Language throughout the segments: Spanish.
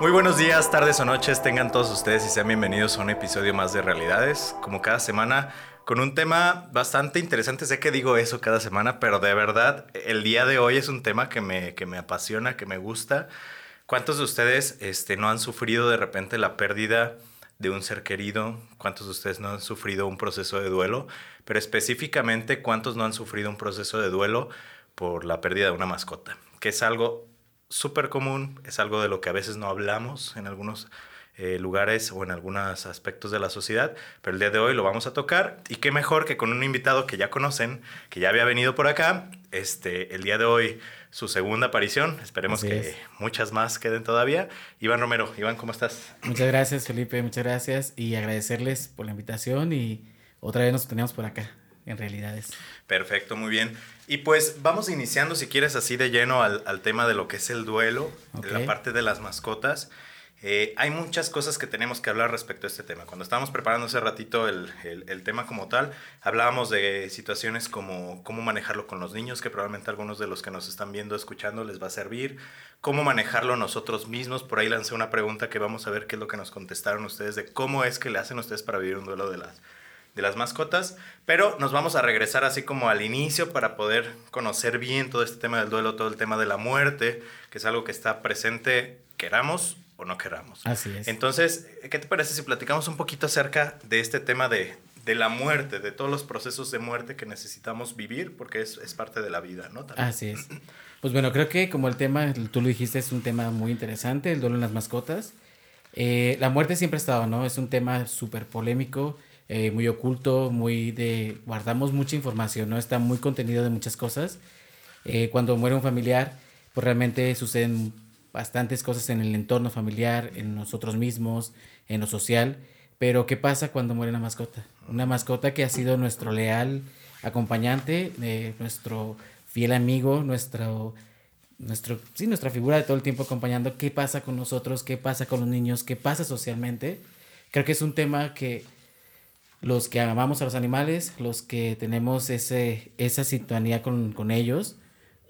Muy buenos días, tardes o noches, tengan todos ustedes y sean bienvenidos a un episodio más de Realidades, como cada semana, con un tema bastante interesante. Sé que digo eso cada semana, pero de verdad, el día de hoy es un tema que me, que me apasiona, que me gusta. ¿Cuántos de ustedes este, no han sufrido de repente la pérdida de un ser querido? ¿Cuántos de ustedes no han sufrido un proceso de duelo? Pero específicamente, ¿cuántos no han sufrido un proceso de duelo por la pérdida de una mascota? Que es algo súper común, es algo de lo que a veces no hablamos en algunos eh, lugares o en algunos aspectos de la sociedad, pero el día de hoy lo vamos a tocar y qué mejor que con un invitado que ya conocen, que ya había venido por acá, este, el día de hoy su segunda aparición, esperemos que muchas más queden todavía. Iván Romero, Iván, ¿cómo estás? Muchas gracias Felipe, muchas gracias y agradecerles por la invitación y otra vez nos tenemos por acá en realidades. Perfecto, muy bien. Y pues vamos iniciando, si quieres, así de lleno al, al tema de lo que es el duelo, la parte de las mascotas. Eh, hay muchas cosas que tenemos que hablar respecto a este tema. Cuando estábamos preparando hace ratito el, el, el, tema como tal, hablábamos de situaciones como cómo manejarlo con los niños, que probablemente algunos de los que nos están viendo, escuchando, les va a servir. Cómo manejarlo nosotros mismos. Por ahí lancé una pregunta que vamos a ver qué es lo que nos contestaron ustedes de cómo es que le hacen ustedes para vivir un duelo de las, de las mascotas, pero nos vamos a regresar así como al inicio para poder conocer bien todo este tema del duelo, todo el tema de la muerte, que es algo que está presente, queramos o no queramos. Así es. Entonces, ¿qué te parece si platicamos un poquito acerca de este tema de, de la muerte, de todos los procesos de muerte que necesitamos vivir, porque es, es parte de la vida, ¿no? También. Así es. Pues bueno, creo que como el tema, tú lo dijiste, es un tema muy interesante, el duelo en las mascotas. Eh, la muerte siempre ha estado, ¿no? Es un tema súper polémico eh, muy oculto, muy de... guardamos mucha información, ¿no? Está muy contenido de muchas cosas. Eh, cuando muere un familiar, pues realmente suceden bastantes cosas en el entorno familiar, en nosotros mismos, en lo social. Pero ¿qué pasa cuando muere una mascota? Una mascota que ha sido nuestro leal acompañante, eh, nuestro fiel amigo, nuestro, nuestro, sí, nuestra figura de todo el tiempo acompañando. ¿Qué pasa con nosotros? ¿Qué pasa con los niños? ¿Qué pasa socialmente? Creo que es un tema que los que amamos a los animales, los que tenemos ese, esa sintonía con, con, ellos,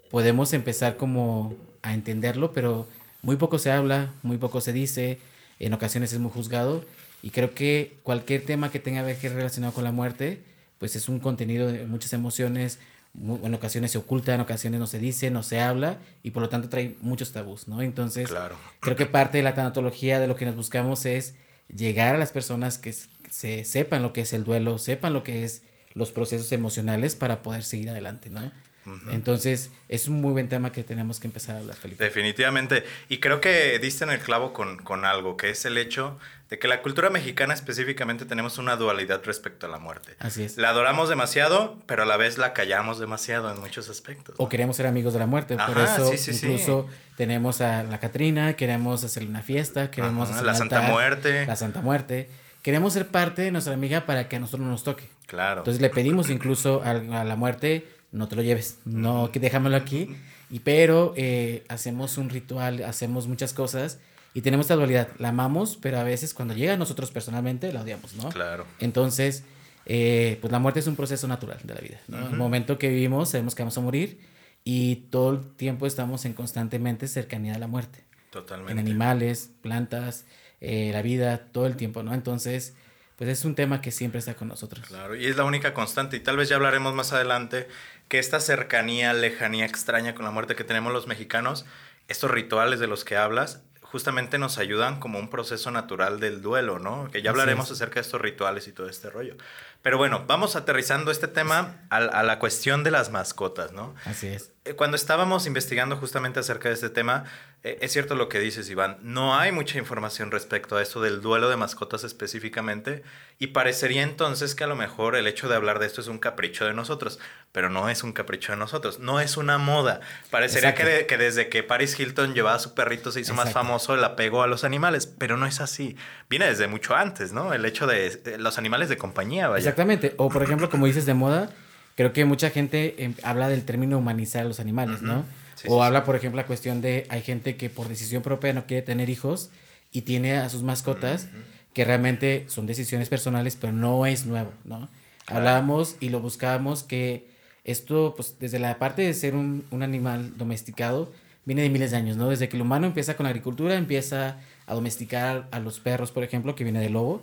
podemos empezar como a entenderlo, pero muy poco se habla, muy poco se dice, en ocasiones es muy juzgado y creo que cualquier tema que tenga que ver relacionado con la muerte, pues es un contenido de muchas emociones, en ocasiones se oculta, en ocasiones no se dice, no se habla y por lo tanto trae muchos tabús, ¿no? Entonces, claro. creo que parte de la tanatología de lo que nos buscamos es llegar a las personas que se sepan lo que es el duelo, sepan lo que es los procesos emocionales para poder seguir adelante, ¿no? Uh -huh. Entonces, es un muy buen tema que tenemos que empezar a hablar, Felipe. Definitivamente. Y creo que diste en el clavo con, con algo, que es el hecho de que la cultura mexicana específicamente tenemos una dualidad respecto a la muerte. Así es. La adoramos demasiado, pero a la vez la callamos demasiado en muchos aspectos. ¿no? O queremos ser amigos de la muerte. Ajá, por eso, sí, sí, incluso sí. tenemos a la Catrina, queremos hacerle una fiesta, queremos Ajá, hacer la Santa altar, Muerte. La Santa Muerte queremos ser parte de nuestra amiga para que a nosotros no nos toque. Claro. Entonces le pedimos incluso a, a la muerte, no te lo lleves, no, que déjamelo aquí. Y pero eh, hacemos un ritual, hacemos muchas cosas y tenemos esta dualidad. La amamos, pero a veces cuando llega a nosotros personalmente la odiamos, ¿no? Claro. Entonces, eh, pues la muerte es un proceso natural de la vida. ¿no? Uh -huh. El momento que vivimos sabemos que vamos a morir y todo el tiempo estamos en constantemente cercanía a la muerte. Totalmente. En animales, plantas, eh, la vida, todo el tiempo, ¿no? Entonces, pues es un tema que siempre está con nosotros. Claro, y es la única constante, y tal vez ya hablaremos más adelante, que esta cercanía, lejanía extraña con la muerte que tenemos los mexicanos, estos rituales de los que hablas, justamente nos ayudan como un proceso natural del duelo, ¿no? Que ya hablaremos acerca de estos rituales y todo este rollo. Pero bueno, vamos aterrizando este tema a, a, la cuestión de las mascotas, ¿no? Así es. Cuando estábamos investigando justamente acerca de este tema, eh, es cierto lo que dices, Iván, no hay mucha información respecto a esto del duelo de mascotas específicamente y parecería entonces que a lo mejor el hecho de hablar de esto es un capricho de nosotros, pero no es un capricho de nosotros, no es una moda. Parecería que, de, que, desde que Paris Hilton llevaba a su perrito se hizo Exacto. más famoso el apego a los animales, pero no es así. Viene desde mucho antes, ¿no? El hecho de, de los animales de compañía, vaya. Exactamente. O por ejemplo, como dices de moda, creo que mucha gente eh, habla del término humanizar a los animales. ¿no? Sí, o sí, habla, por ejemplo, la cuestión de hay gente que por decisión propia no quiere tener hijos y tiene a sus mascotas uh -huh. que realmente son decisiones personales, pero no es nuevo, ¿no? Claro. Hablábamos y lo buscábamos que esto, pues desde la parte de ser un, un animal domesticado, viene de miles de años, ¿no? Desde que el humano empieza con la agricultura, empieza a domesticar a los perros, por ejemplo, que viene del lobo.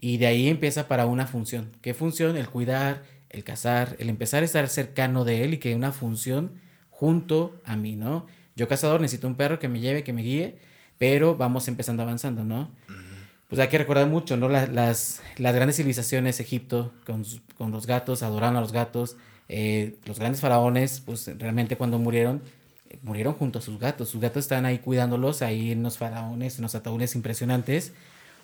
Y de ahí empieza para una función. ¿Qué función? El cuidar, el cazar, el empezar a estar cercano de él y que una función junto a mí, ¿no? Yo cazador necesito un perro que me lleve, que me guíe, pero vamos empezando avanzando, ¿no? Pues hay que recordar mucho, ¿no? Las, las, las grandes civilizaciones, Egipto, con, con, los gatos, adoraron a los gatos, eh, los grandes faraones, pues realmente cuando murieron, murieron junto a sus gatos. Sus gatos estaban ahí cuidándolos, ahí en los faraones, en los ataúdes impresionantes.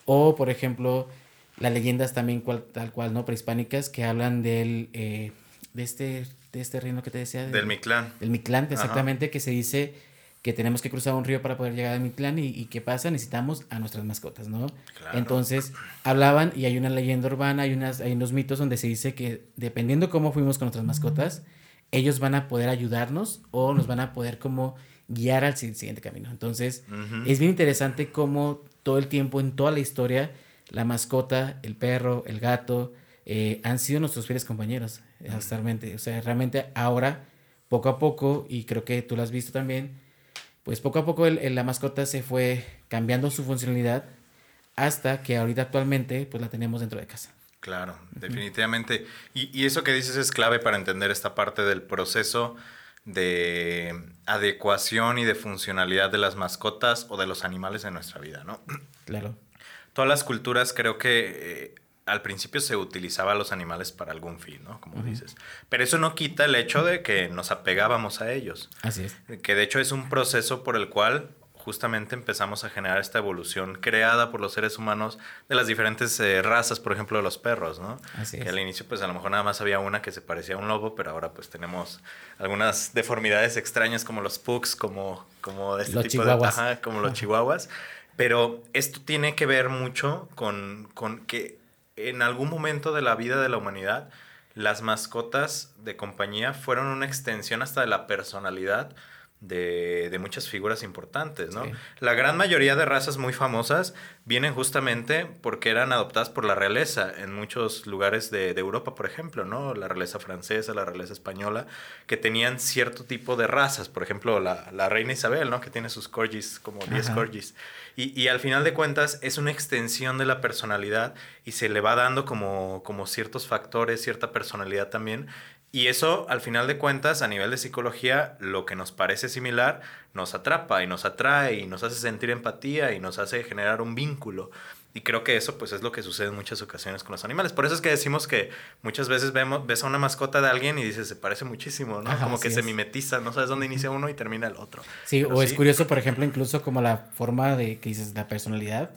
O, por ejemplo, las leyendas también cual, tal cual, ¿no? Prehispánicas que hablan del, eh, de, este, de este reino que te decía. del Mictlán. Del Mictlán, exactamente, que se dice que tenemos que cruzar un río para poder llegar a Mictlán y, y ¿qué pasa? Necesitamos a nuestras mascotas, ¿no? Entonces hablaban y hay una leyenda urbana, hay, unas, hay unos mitos donde se dice que dependiendo cómo fuimos con nuestras mascotas, ellos van a poder ayudarnos o nos van a poder como guiar al siguiente camino. Entonces es bien interesante cómo todo el tiempo, en toda la historia, la mascota, el perro, el gato, eh, han sido nuestros fieles compañeros, actualmente. O sea, realmente ahora, poco a poco, y creo que tú lo has visto también, pues poco a poco el, la mascota se fue cambiando su funcionalidad hasta que ahorita actualmente pues la tenemos dentro de casa. Claro, definitivamente. Y, y, eso que dices es clave para entender esta parte del proceso de adecuación y de funcionalidad de las mascotas o de los animales en nuestra vida, ¿no? Claro todas las culturas creo que eh, al principio se utilizaba a los animales para algún fin, ¿no? Como dices. Pero eso no quita el hecho de que nos apegábamos a ellos. Así es. Que de hecho es un proceso por el cual justamente empezamos a generar esta evolución creada por los seres humanos de las diferentes eh, razas, por ejemplo, de los perros, ¿no? Así es. Que al inicio, pues a lo mejor nada más había una que se parecía a un lobo, pero ahora pues tenemos algunas deformidades extrañas como los pugs, como, como este los tipo chihuahuas. de... Ajá, como los chihuahuas. Pero esto tiene que ver mucho con, que en algún momento de la vida de la humanidad, las mascotas de compañía fueron una extensión hasta de la personalidad de, de muchas figuras importantes, ¿no? La gran mayoría de razas muy famosas vienen justamente porque eran adoptadas por la realeza en muchos lugares de, de, Europa, por ejemplo, ¿no? La realeza francesa, la realeza española, que tenían cierto tipo de razas, por ejemplo, la, la reina Isabel, ¿no? Que tiene sus corgis, como 10 corgis. Y, y, al final de cuentas es una extensión de la personalidad y se le va dando como, como ciertos factores, cierta personalidad también y eso, al final de cuentas, a nivel de psicología, lo que nos parece similar nos atrapa y nos atrae y nos hace sentir empatía y nos hace generar un vínculo. Y creo que eso pues es lo que sucede en muchas ocasiones con los animales. Por eso es que decimos que muchas veces vemos, ves a una mascota de alguien y dices, se parece muchísimo, ¿no? como que se mimetiza, no sabes dónde inicia uno y termina el otro. Sí, o es curioso, por ejemplo, incluso como la forma de que dices, la personalidad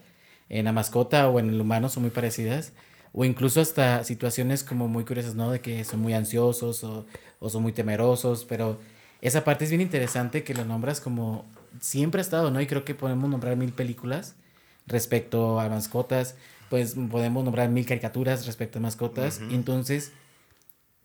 en la mascota o en el humano son muy parecidas o incluso hasta situaciones como muy curiosas, ¿no? De que son muy ansiosos o, o, son muy temerosos, pero esa parte es bien interesante que lo nombras como siempre ha estado, ¿no? Y creo que podemos nombrar mil películas respecto a mascotas, pues podemos nombrar mil caricaturas respecto a mascotas, entonces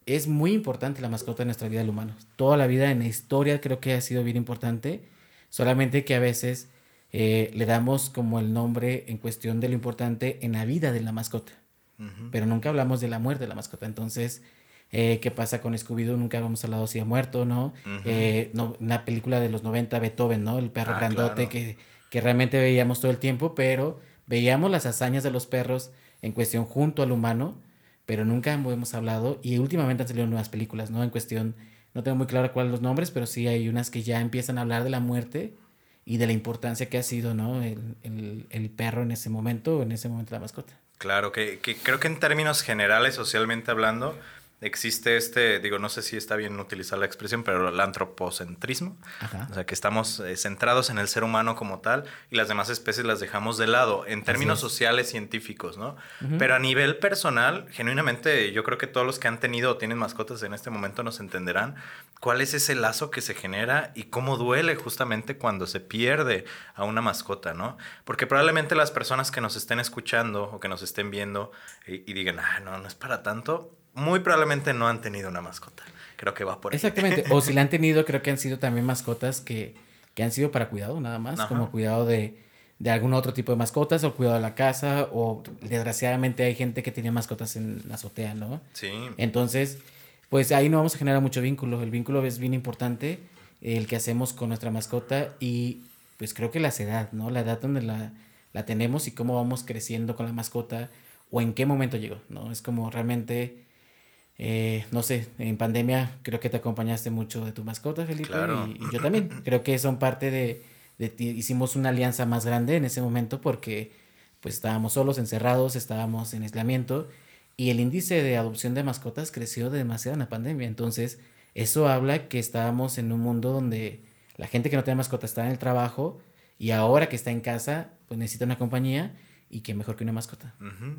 es muy importante la mascota en nuestra vida del humano. Toda la vida en la historia creo que ha sido bien importante, solamente que a veces eh, le damos como el nombre en cuestión de lo importante en la vida de la mascota pero nunca hablamos de la muerte de la mascota. Entonces, eh, ¿qué pasa con Scooby-Doo? Nunca hemos hablado si ha muerto, ¿no? Eh, no una película de los 90, Beethoven, ¿no? El perro ah, grandote que, que realmente veíamos todo el tiempo, pero veíamos las hazañas de los perros en cuestión junto al humano, pero nunca hemos hablado y últimamente han salido nuevas películas, ¿no? En cuestión, no tengo muy claro cuáles los nombres, pero sí hay unas que ya empiezan a hablar de la muerte y de la importancia que ha sido, ¿no? El, el, el perro en ese momento, en ese momento la mascota. Claro, que, que, creo que en términos generales, socialmente hablando, existe este, digo, no sé si está bien utilizar la expresión, pero el antropocentrismo. O sea, que estamos eh, centrados en el ser humano como tal y las demás especies las dejamos de lado en términos sociales, científicos, ¿no? Pero a nivel personal, genuinamente, yo creo que todos los que han tenido o tienen mascotas en este momento nos entenderán cuál es ese lazo que se genera y cómo duele justamente cuando se pierde a una mascota, ¿no? Porque probablemente las personas que nos estén escuchando o que nos estén viendo y, y digan, ah, no, no es para tanto, muy probablemente no han tenido una mascota. Creo que va por ahí. Exactamente. O si la han tenido, creo que han sido también mascotas que, que han sido para cuidado nada más, como cuidado de, de algún otro tipo de mascotas o cuidado de la casa o desgraciadamente hay gente que tiene mascotas en la azotea, ¿no? Sí. Entonces, pues ahí no vamos a generar mucho vínculo. El vínculo es bien importante, el que hacemos con nuestra mascota y pues creo que la edad, ¿no? La edad donde la, la tenemos y cómo vamos creciendo con la mascota o en qué momento llegó, ¿no? Es como realmente, eh, no sé, en pandemia creo que te acompañaste mucho de tu mascota, Felipe, y, yo también. Creo que son parte de, de ti. Hicimos una alianza más grande en ese momento porque pues estábamos solos, encerrados, estábamos en aislamiento y el índice de adopción de mascotas creció demasiado en la pandemia. Entonces, eso habla que estábamos en un mundo donde la gente que no tiene mascota está en el trabajo y ahora que está en casa, pues necesita una compañía y que mejor que una mascota.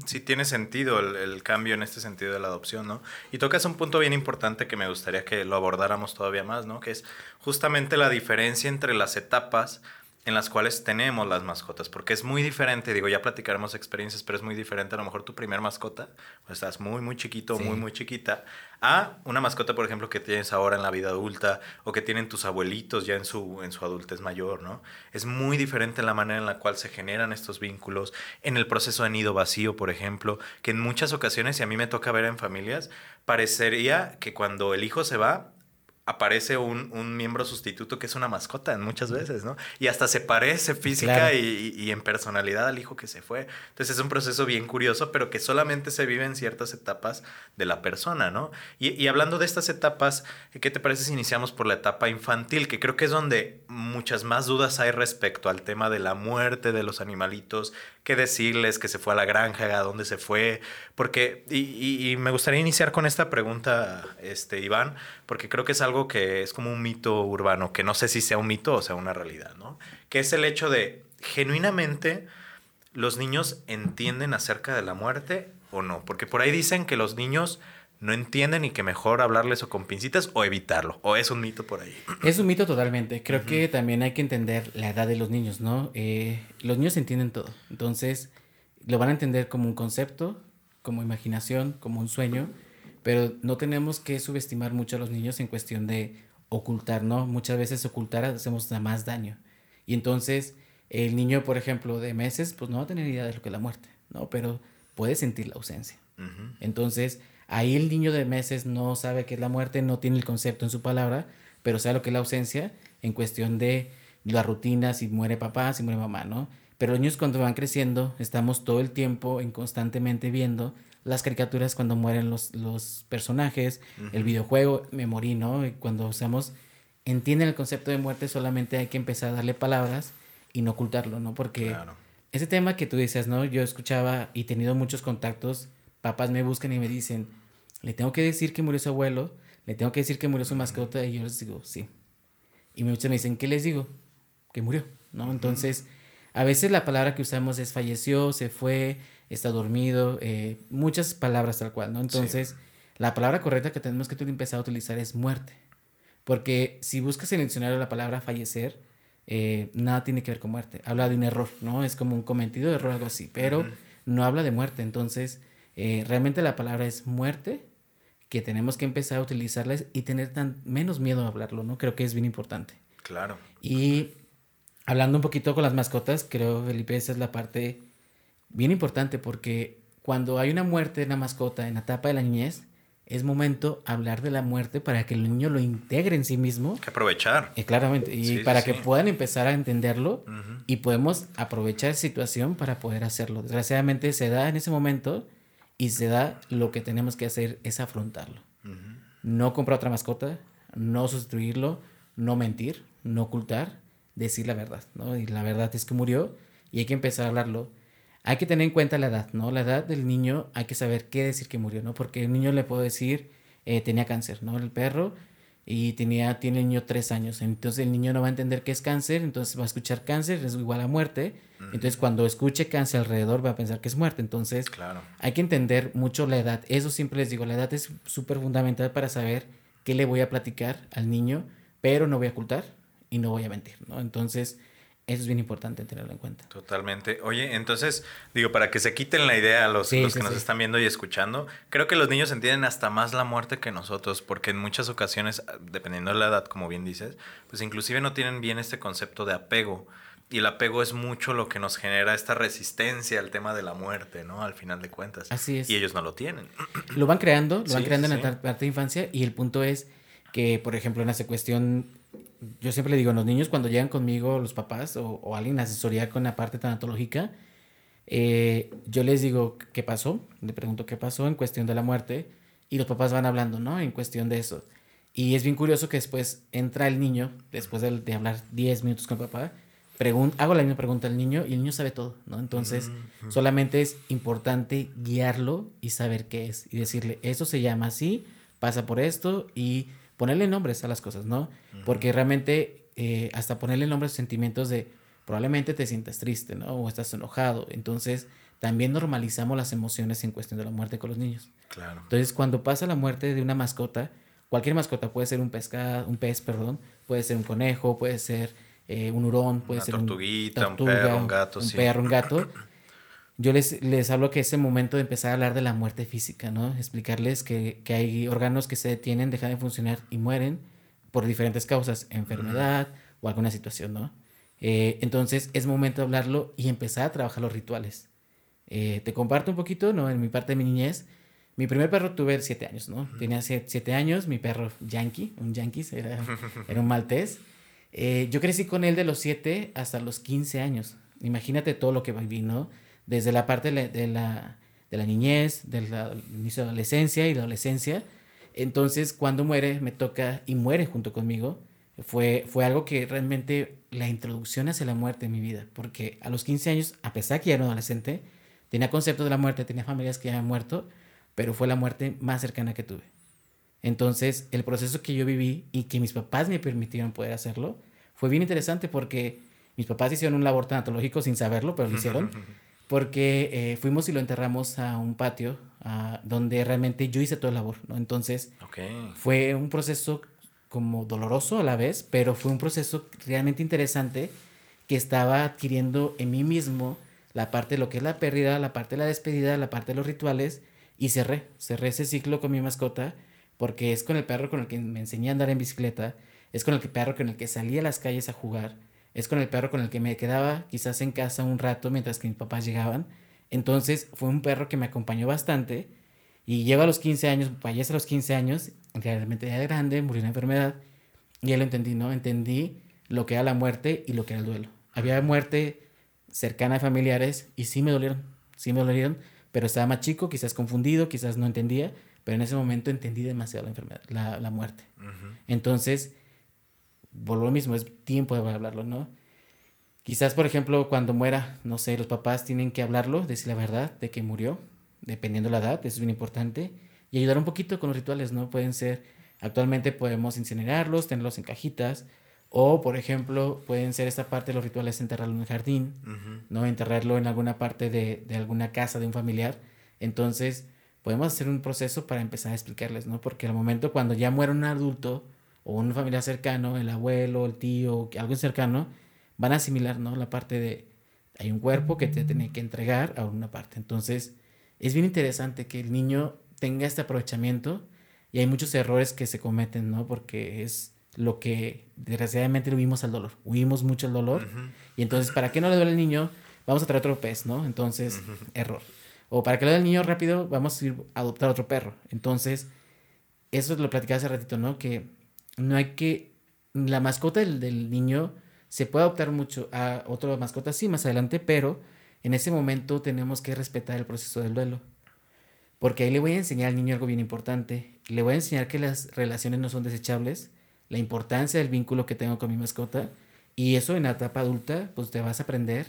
Sí, tiene sentido el, cambio en este sentido de la adopción, ¿no? Y tocas un punto bien importante que me gustaría que lo abordáramos todavía más, ¿no? Que es justamente la diferencia entre las etapas en las cuales tenemos las mascotas, porque es muy diferente, digo, ya platicaremos experiencias, pero es muy diferente a lo mejor tu primer mascota, estás muy, muy chiquito, muy, muy chiquita, a una mascota, por ejemplo, que tienes ahora en la vida adulta o que tienen tus abuelitos ya en su, en su adultez mayor, ¿no? Es muy diferente la manera en la cual se generan estos vínculos, en el proceso de nido vacío, por ejemplo, que en muchas ocasiones, y a mí me toca ver en familias, parecería que cuando el hijo se va, aparece un, un, miembro sustituto que es una mascota en muchas veces, ¿no? Y hasta se parece física y, y, en personalidad al hijo que se fue. Entonces es un proceso bien curioso, pero que solamente se vive en ciertas etapas de la persona, ¿no? Y, y, hablando de estas etapas, ¿qué te parece si iniciamos por la etapa infantil? Que creo que es donde muchas más dudas hay respecto al tema de la muerte de los animalitos, qué decirles, que se fue a la granja, a dónde se fue, porque, y, y me gustaría iniciar con esta pregunta, este, Iván, porque creo que es algo que es como un mito urbano, que no sé si sea un mito o sea una realidad, ¿no? Que es el hecho de, genuinamente, los niños entienden acerca de la muerte o no, porque por ahí dicen que los niños no entienden y que mejor hablarles o con pincitas o evitarlo. ¿O es un mito por ahí? Es un mito totalmente. Creo que también hay que entender la edad de los niños, ¿no? Eh, los niños entienden todo. Entonces, lo van a entender como un concepto, como imaginación, como un sueño pero no tenemos que subestimar mucho a los niños en cuestión de ocultar, ¿no? Muchas veces ocultar hacemos más daño. Y entonces el niño, por ejemplo, de meses, pues no va a tener idea de lo que es la muerte, ¿no? Pero puede sentir la ausencia. Entonces, ahí el niño de meses no sabe qué es la muerte, no tiene el concepto en su palabra, pero sabe lo que es la ausencia en cuestión de la rutina, si muere papá, si muere mamá, ¿no? Pero los niños cuando van creciendo, estamos todo el tiempo en constantemente viendo las caricaturas cuando mueren los, los personajes, el videojuego, me morí, ¿no? Y cuando usamos, entienden el concepto de muerte, solamente hay que empezar a darle palabras y no ocultarlo, ¿no? Porque ese tema que tú dices, ¿no? Yo escuchaba y he tenido muchos contactos, papás me buscan y me dicen, le tengo que decir que murió su abuelo, le tengo que decir que murió su mascota, y yo les digo, sí. Y muchos me dicen, ¿qué les digo? Que murió, ¿no? Entonces, a veces la palabra que usamos es falleció, se fue, está dormido, eh, muchas palabras tal cual, ¿no? Entonces, la palabra correcta que tenemos que empezar a utilizar es muerte. Porque si buscas en el diccionario la palabra fallecer, eh, nada tiene que ver con muerte. Habla de un error, ¿no? Es como un cometido de error, algo así, pero no habla de muerte. Entonces, eh, realmente la palabra es muerte, que tenemos que empezar a utilizarla y tener tan, menos miedo a hablarlo, ¿no? Creo que es bien importante. Claro. Y hablando un poquito con las mascotas, creo, Felipe, esa es la parte bien importante porque cuando hay una muerte de una mascota en la etapa de la niñez, es momento hablar de la muerte para que el niño lo integre en sí mismo. Que aprovechar. Eh, claramente, y para que puedan empezar a entenderlo y podemos aprovechar esa situación para poder hacerlo. Desgraciadamente se da en ese momento y se da lo que tenemos que hacer es afrontarlo. No comprar otra mascota, no sustituirlo, no mentir, no ocultar, decir la verdad, ¿no? Y la verdad es que murió y hay que empezar a hablarlo hay que tener en cuenta la edad, ¿no? La edad del niño, hay que saber qué decir que murió, ¿no? Porque el niño le puedo decir, eh, tenía cáncer, ¿no? El perro, y tenía, tiene el niño tres años. Entonces el niño no va a entender qué es cáncer, entonces va a escuchar cáncer, es igual a muerte. Entonces cuando escuche cáncer alrededor va a pensar que es muerte. Entonces claro. hay que entender mucho la edad. Eso siempre les digo, la edad es súper fundamental para saber qué le voy a platicar al niño, pero no voy a ocultar y no voy a mentir, ¿no? Entonces eso es bien importante tenerlo en cuenta. Totalmente. Oye, entonces, digo, para que se quiten la idea a los, que nos están viendo y escuchando, creo que los niños entienden hasta más la muerte que nosotros, porque en muchas ocasiones, dependiendo de la edad, como bien dices, pues inclusive no tienen bien este concepto de apego. Y el apego es mucho lo que nos genera esta resistencia al tema de la muerte, ¿no? Al final de cuentas. Así es. Y ellos no lo tienen. Lo van creando, lo van creando en la parte de infancia y el punto es que, por ejemplo, en esa cuestión, yo siempre le digo, los niños cuando llegan conmigo, los papás o, o alguien asesoría con la parte tanatológica, eh, yo les digo qué pasó, le pregunto qué pasó en cuestión de la muerte y los papás van hablando, ¿no? En cuestión de eso. Y es bien curioso que después entra el niño, después de, de hablar 10 minutos con papá, hago la misma pregunta al niño y el niño sabe todo, ¿no? Entonces, solamente es importante guiarlo y saber qué es y decirle, eso se llama así, pasa por esto y ponerle nombres a las cosas, ¿no? Porque realmente eh, hasta ponerle nombres a sentimientos de probablemente te sientas triste, ¿no? O estás enojado. Entonces, también normalizamos las emociones en cuestión de la muerte con los niños. Claro. Entonces, cuando pasa la muerte de una mascota, cualquier mascota puede ser un pescado, un pez, perdón, puede ser un conejo, puede ser eh, un hurón, puede ser tortuguita, un perro, un gato, un perro, un gato. Yo les, les hablo que es el momento de empezar a hablar de la muerte física, ¿no? Explicarles que, que hay órganos que se detienen, dejan de funcionar y mueren por diferentes causas, enfermedad o alguna situación, ¿no? Eh, entonces es momento de hablarlo y empezar a trabajar los rituales. Eh, te comparto un poquito, ¿no? En mi parte de mi niñez, mi primer perro tuve siete años, ¿no? Tenía siete años, mi perro Yankee, un Yankee, era, era un maltés. Eh, yo crecí con él de los 7 hasta los 15 años. Imagínate todo lo que viví, ¿no? Desde la parte de la, de la, niñez, del inicio de la adolescencia y la adolescencia. Entonces, cuando muere, me toca y muere junto conmigo. Fue, fue algo que realmente la introducción hacia la muerte en mi vida. Porque a los 15 años, a pesar que ya era un adolescente, tenía concepto de la muerte, tenía familias que habían muerto, pero fue la muerte más cercana que tuve. Entonces, el proceso que yo viví y que mis papás me permitieron poder hacerlo fue bien interesante porque mis papás hicieron un labor tanatológico sin saberlo, pero lo hicieron. Porque eh, fuimos y lo enterramos a un patio donde realmente yo hice toda la labor, ¿no? Entonces, fue un proceso como doloroso a la vez, pero fue un proceso realmente interesante que estaba adquiriendo en mí mismo la parte de lo que es la pérdida, la parte de la despedida, la parte de los rituales y cerré, cerré ese ciclo con mi mascota porque es con el perro con el que me enseñé a andar en bicicleta, es con el perro con el que salía a las calles a jugar, es con el perro con el que me quedaba quizás en casa un rato mientras que mis papás llegaban. Entonces fue un perro que me acompañó bastante y lleva a los 15 años, fallece a los 15 años, realmente de grande, murió de enfermedad y ya lo entendí, ¿no? Entendí lo que era la muerte y lo que era el duelo. Había muerte cercana a familiares y sí me dolieron, sí me dolieron, pero estaba más chico, quizás confundido, quizás no entendía, pero en ese momento entendí demasiado la enfermedad, la, la muerte. Entonces, por lo mismo, es tiempo de hablarlo, ¿no? Quizás, por ejemplo, cuando muera, no sé, los papás tienen que hablarlo, decir la verdad de que murió, dependiendo la edad, eso es bien importante, y ayudar un poquito con los rituales, ¿no? Pueden ser, actualmente podemos incinerarlos, tenerlos en cajitas, o, por ejemplo, pueden ser esta parte de los rituales, enterrarlo en el jardín, ¿no? Enterrarlo en alguna parte de, de alguna casa de un familiar. Entonces, podemos hacer un proceso para empezar a explicarles, ¿no? Porque al momento cuando ya muere un adulto o un familiar cercano, el abuelo, el tío, algo cercano, van a asimilar, ¿no? La parte de, hay un cuerpo que te tiene que entregar a una parte. Entonces, es bien interesante que el niño tenga este aprovechamiento y hay muchos errores que se cometen, ¿no? Porque es lo que desgraciadamente huimos al dolor, huimos mucho al dolor. Y entonces, ¿para qué no le duele al niño? Vamos a traer otro pez, ¿no? Entonces, error. O para que lo dé el niño rápido, vamos a ir a adoptar otro perro. Entonces, eso lo platicaba hace ratito, ¿no? Que no hay que. La mascota del, niño se puede adoptar mucho a otra mascota, sí, más adelante, pero en ese momento tenemos que respetar el proceso del duelo. Porque ahí le voy a enseñar al niño algo bien importante. Le voy a enseñar que las relaciones no son desechables, la importancia del vínculo que tengo con mi mascota. Y eso en la etapa adulta, pues te vas a aprender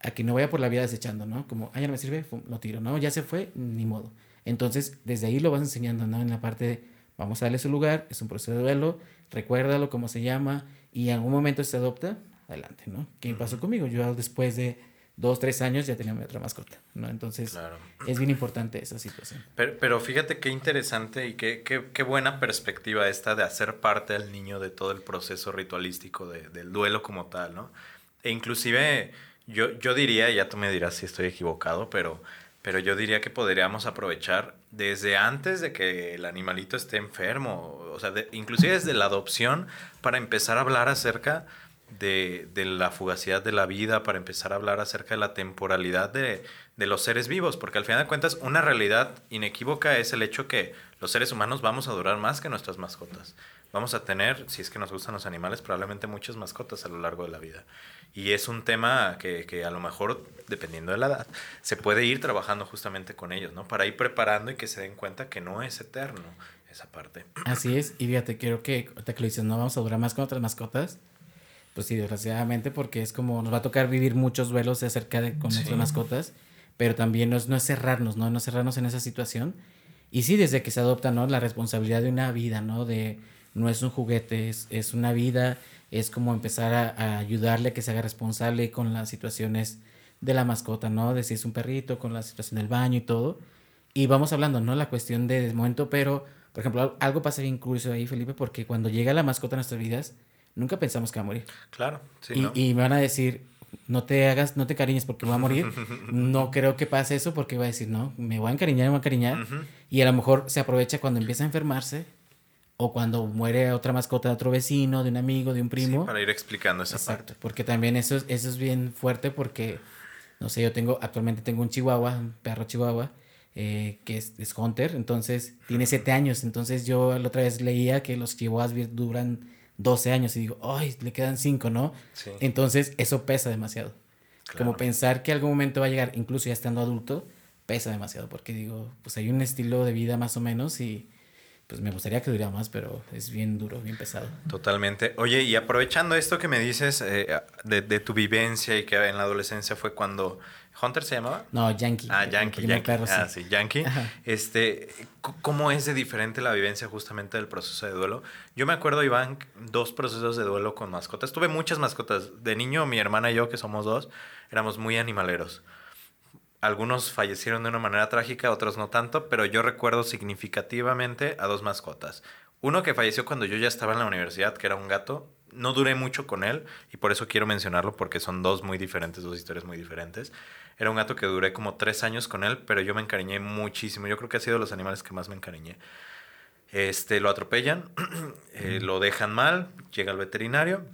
a que no vaya por la vida desechando, ¿no? Como, ah, ya no me sirve, lo tiro, ¿no? Ya se fue, ni modo. Entonces, desde ahí lo vas enseñando, ¿no? En la parte vamos a darle su lugar, es un proceso de duelo, recuérdalo, cómo se llama, y en algún momento se adopta, adelante, ¿no? ¿Qué pasó conmigo? Yo después de dos, tres años ya tenía mi otra mascota, ¿no? Entonces, es bien importante esa situación. Pero, pero fíjate qué interesante y qué, qué, qué, buena perspectiva esta de hacer parte del niño de todo el proceso ritualístico de, del duelo como tal, ¿no? E inclusive yo, yo diría, ya tú me dirás si estoy equivocado, pero, pero yo diría que podríamos aprovechar desde antes de que el animalito esté enfermo, o sea, inclusive desde la adopción, para empezar a hablar acerca de, de, la fugacidad de la vida, para empezar a hablar acerca de la temporalidad de, de los seres vivos, porque al final de cuentas una realidad inequívoca es el hecho que los seres humanos vamos a durar más que nuestras mascotas. Vamos a tener, si es que nos gustan los animales, probablemente muchas mascotas a lo largo de la vida. Y es un tema que, que, a lo mejor, dependiendo de la edad, se puede ir trabajando justamente con ellos, ¿no? Para ir preparando y que se den cuenta que no es eterno esa parte. Así es, y fíjate, creo que, te que lo dices, no vamos a durar más con otras mascotas. Pues sí, desgraciadamente, porque es como nos va a tocar vivir muchos duelos acerca de con nuestras mascotas, pero también no es, no es cerrarnos, ¿no? No cerrarnos en esa situación. Y sí, desde que se adopta, ¿no? La responsabilidad de una vida, ¿no? De, no es un juguete, es, es una vida es como empezar a, ayudarle a que se haga responsable con las situaciones de la mascota, ¿no? De si es un perrito, con la situación del baño y todo. Y vamos hablando, ¿no? La cuestión de momento, pero, por ejemplo, algo pasa bien curioso ahí, Felipe, porque cuando llega la mascota a nuestras vidas, nunca pensamos que va a morir. Claro, sí. Y, ¿no? y me van a decir, no te hagas, no te cariñes porque va a morir. no creo que pase eso porque va a decir, no, me voy a encariñar, me voy a encariñar. Y a lo mejor se aprovecha cuando empieza a enfermarse o cuando muere otra mascota de otro vecino, de un amigo, de un primo. Sí, para ir explicando esa Exacto, parte. porque también eso, es- eso es bien fuerte porque, no sé, yo tengo, actualmente tengo un chihuahua, un perro chihuahua, eh, que es, es Hunter, entonces tiene siete años, entonces yo la otra vez leía que los chihuahuas duran 12 años y digo, ay, le quedan cinco, ¿no? Sí. Entonces eso pesa demasiado. Como Claro. pensar que algún momento va a llegar, incluso ya estando adulto, pesa demasiado, porque digo, pues hay un estilo de vida más o menos y pues me gustaría que durara más, pero es bien duro, bien pesado. Totalmente. Oye, y aprovechando esto que me dices eh, de, de tu vivencia y que en la adolescencia fue cuando... ¿Hunter se llamaba? No, Yankee. Ah, Yankee, Yankee. perro, ah, sí, Yankee. Ajá. Este, ¿cómo es de diferente la vivencia justamente del proceso de duelo? Yo me acuerdo, Iván, dos procesos de duelo con mascotas. Tuve muchas mascotas. De niño, mi hermana y yo, que somos dos, éramos muy animaleros. Algunos fallecieron de una manera trágica, otros no tanto, pero yo recuerdo significativamente a dos mascotas. Uno que falleció cuando yo ya estaba en la universidad, que era un gato. No duré mucho con él y por eso quiero mencionarlo porque son dos muy diferentes, dos historias muy diferentes. Era un gato que duré como tres años con él, pero yo me encariñé muchísimo. Yo creo que ha sido de los animales que más me encariñé. Este, lo atropellan, eh, lo dejan mal, llega el veterinario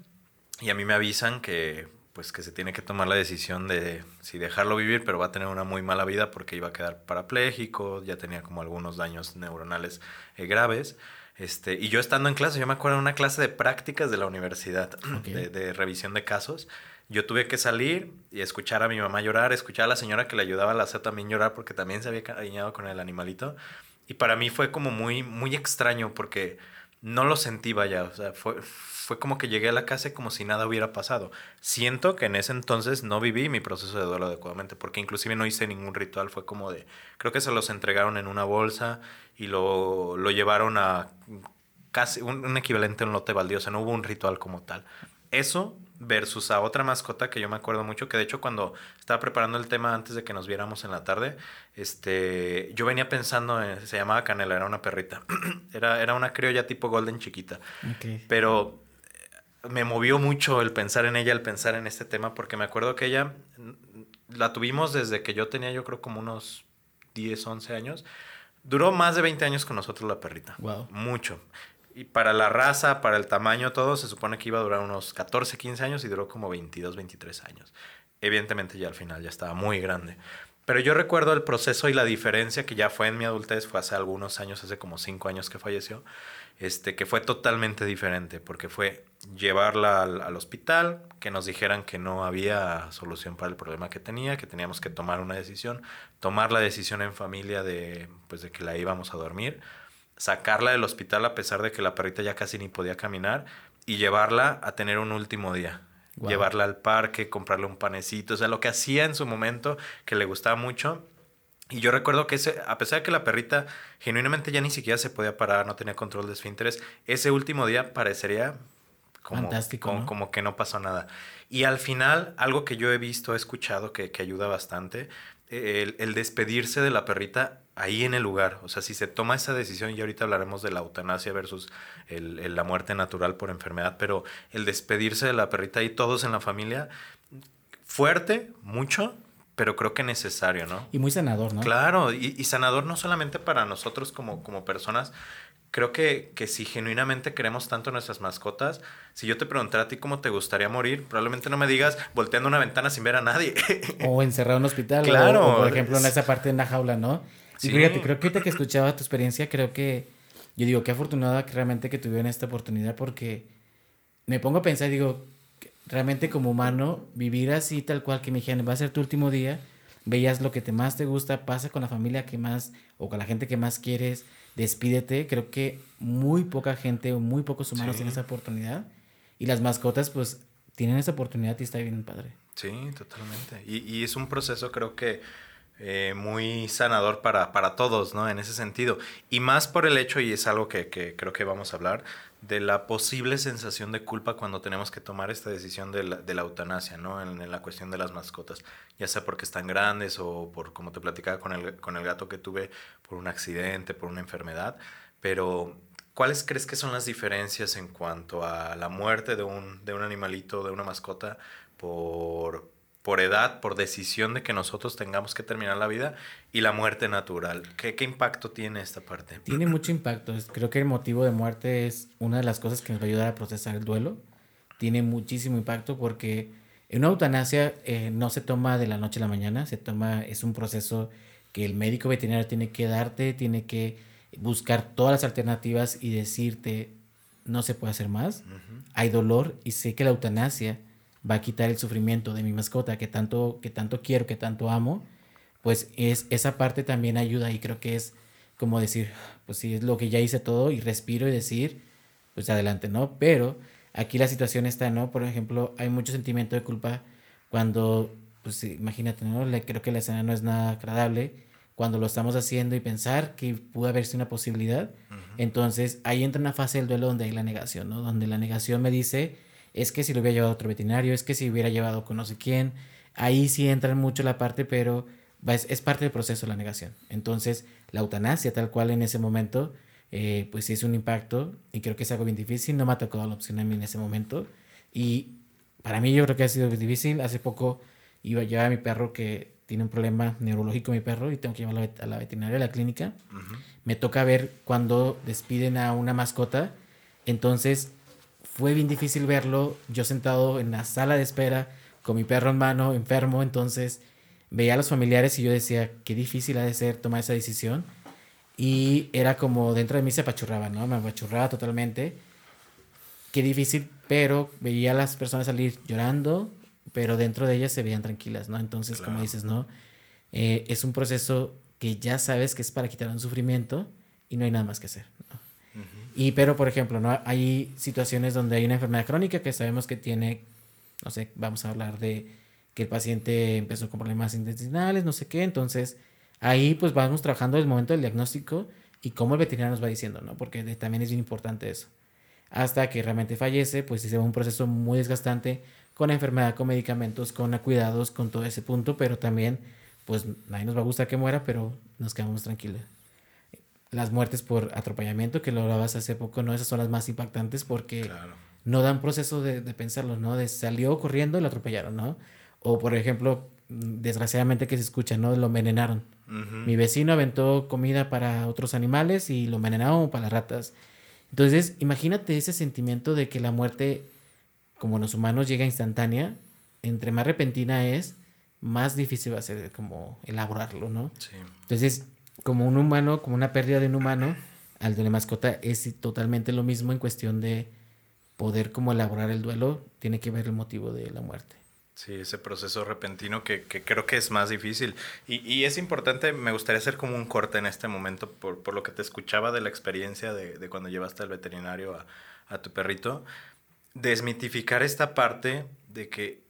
y a mí me avisan que pues que se tiene que tomar la decisión de si dejarlo vivir, pero va a tener una muy mala vida porque iba a quedar parapléjico, ya tenía como algunos daños neuronales eh, graves. Este, y yo estando en clase, yo me acuerdo de una clase de prácticas de la universidad, Ok. de, de revisión de casos. Yo tuve que salir y escuchar a mi mamá llorar, escuchar a la señora que le ayudaba a la hacer también llorar porque también se había cariñado con el animalito. Y para mí fue como muy, muy extraño porque no lo sentí, vaya. O sea, fue, fue como que llegué a la casa y como si nada hubiera pasado. Siento que en ese entonces no viví mi proceso de duelo adecuadamente porque inclusive no hice ningún ritual. Fue como de, creo que se los entregaron en una bolsa y lo, lo llevaron a casi un, un equivalente a un lote baldío. O sea, no hubo un ritual como tal. Eso versus a otra mascota que yo me acuerdo mucho, que de hecho cuando estaba preparando el tema antes de que nos viéramos en la tarde, este, yo venía pensando, en- se llamaba Canela, era una perrita, era, era una criolla tipo golden chiquita, Ok. pero me movió mucho el pensar en ella, el pensar en este tema, porque me acuerdo que ella la tuvimos desde que yo tenía yo creo como unos 10, 11 años, duró más de 20 años con nosotros la perrita, Wow. mucho. Y para la raza, para el tamaño, todo, se supone que iba a durar unos 14, 15 años y duró como 22, 23 años. Evidentemente ya al final ya estaba muy grande. Pero yo recuerdo el proceso y la diferencia que ya fue en mi adultez, fue hace algunos años, hace como 5 años que falleció, este, que fue totalmente diferente, porque fue llevarla al, al hospital, que nos dijeran que no había solución para el problema que tenía, que teníamos que tomar una decisión, tomar la decisión en familia de, pues, de que la íbamos a dormir, sacarla del hospital a pesar de que la perrita ya casi ni podía caminar y llevarla a tener un último día. Wow. Llevarla al parque, comprarle un panecito, o sea, lo que hacía en su momento que le gustaba mucho. Y yo recuerdo que ese, a pesar de que la perrita genuinamente ya ni siquiera se podía parar, no tenía control de esfínteres, ese último día parecería como, Fantástico, como, ¿no? como que no pasó nada. Y al final, algo que yo he visto, he escuchado que, que ayuda bastante, el, el despedirse de la perrita ahí en el lugar. O sea, si se toma esa decisión, y ahorita hablaremos de la eutanasia versus el- el- la muerte natural por enfermedad, pero el despedirse de la perrita ahí todos en la familia, fuerte, mucho, pero creo que necesario, ¿no? Y muy sanador, ¿no? Claro, y, y sanador no solamente para nosotros como, como personas, creo que, que si genuinamente queremos tanto nuestras mascotas, si yo te preguntara a ti cómo te gustaría morir, probablemente no me digas volteando una ventana sin ver a nadie. O encerrado en un hospital. Claro, O, por ejemplo, en es- esa parte de una jaula, ¿no? Sí. fíjate, creo que ahorita que escuchaba tu experiencia, creo que yo digo, qué afortunada que realmente que tuvieron esta oportunidad porque me pongo a pensar, digo, realmente como humano, vivir así tal cual que me dijeron, va a ser tu último día, veías lo que te más te gusta, pasa con la familia que más o con la gente que más quieres, despídete. Creo que muy poca gente o muy pocos humanos tienen esa oportunidad y las mascotas pues tienen esa oportunidad y está bien padre. Sí, totalmente. Y, y es un proceso creo que eh, muy sanador para, para, todos, ¿no? En ese sentido. Y más por el hecho, y es algo que, que, creo que vamos a hablar, de la posible sensación de culpa cuando tenemos que tomar esta decisión de la, de la eutanasia, ¿no? En, la cuestión de las mascotas. Ya sea porque están grandes o por, como te platicaba con el, con el gato que tuve, por un accidente, por una enfermedad. Pero, ¿cuáles crees que son las diferencias en cuanto a la muerte de un, de un animalito, de una mascota, por por edad, por decisión de que nosotros tengamos que terminar la vida y la muerte natural. ¿Qué, qué impacto tiene esta parte? Tiene mucho impacto. Creo que el motivo de muerte es una de las cosas que nos va a ayudar a procesar el duelo. Tiene muchísimo impacto porque en una eutanasia eh, no se toma de la noche a la mañana, se toma, es un proceso que el médico veterinario tiene que darte, tiene que buscar todas las alternativas y decirte no se puede hacer más. Hay dolor y sé que la eutanasia va a quitar el sufrimiento de mi mascota que tanto, que tanto quiero, que tanto amo, pues es, esa parte también ayuda y creo que es como decir, pues sí, es lo que ya hice todo y respiro y decir, pues adelante, ¿no? Pero aquí la situación está, ¿no? Por ejemplo, hay mucho sentimiento de culpa cuando, pues imagínate, ¿no? Le, creo que la escena no es nada agradable cuando lo estamos haciendo y pensar que pudo haberse una posibilidad. Entonces ahí entra una fase del duelo donde hay la negación, ¿no? Donde la negación me dice, es que si lo hubiera llevado a otro veterinario, es que si hubiera llevado con no sé quién, ahí sí entra mucho la parte, pero es, parte del proceso la negación. Entonces, la eutanasia tal cual en ese momento, eh, pues sí es un impacto y creo que es algo bien difícil, no me ha tocado la opción a mí en ese momento y para mí yo creo que ha sido difícil, hace poco iba a llevar a mi perro que tiene un problema neurológico mi perro y tengo que llevarlo a la veterinaria a la clínica. Me toca ver cuando despiden a una mascota. Entonces, fue bien difícil verlo, yo sentado en la sala de espera con mi perro en mano, enfermo, entonces veía a los familiares y yo decía, qué difícil ha de ser tomar esa decisión. Y era como dentro de mí se apachurraba, ¿no? Me apachurraba totalmente. Qué difícil, pero veía a las personas salir llorando, pero dentro de ellas se veían tranquilas, ¿no? Entonces, como dices, ¿no? Eh, es un proceso que ya sabes que es para quitar un sufrimiento y no hay nada más que hacer. ¿no? Y pero, por ejemplo, ¿no? Hay situaciones donde hay una enfermedad crónica que sabemos que tiene, no sé, vamos a hablar de que el paciente empezó con problemas intestinales, no sé qué, entonces ahí pues vamos trabajando el momento del diagnóstico y cómo el veterinario nos va diciendo, ¿no? Porque también es bien importante eso. Hasta que realmente fallece, pues se va un proceso muy desgastante con la enfermedad, con medicamentos, con cuidados, con todo ese punto, pero también, pues nadie nos va a gustar que muera, pero nos quedamos tranquilos las muertes por atropellamiento, que lo hablabas hace poco, ¿no? Esas son las más impactantes porque no dan proceso de, pensarlo, ¿no? De salió corriendo y lo atropellaron, ¿no? O, por ejemplo, desgraciadamente que se escucha, ¿no? Lo envenenaron. Mi vecino aventó comida para otros animales y lo envenenaron para las ratas. Entonces, imagínate ese sentimiento de que la muerte, como los humanos, llega instantánea. Entre más repentina es, más difícil va a ser como elaborarlo, ¿no? Sí. Entonces, como un humano, como una pérdida de un humano, al de la mascota es totalmente lo mismo en cuestión de poder como elaborar el duelo, tiene que ver el motivo de la muerte. Sí, ese proceso repentino que, que creo que es más difícil. Y, y, es importante, me gustaría hacer como un corte en este momento, por, por lo que te escuchaba de la experiencia de, de cuando llevaste al veterinario a, a tu perrito, desmitificar esta parte de que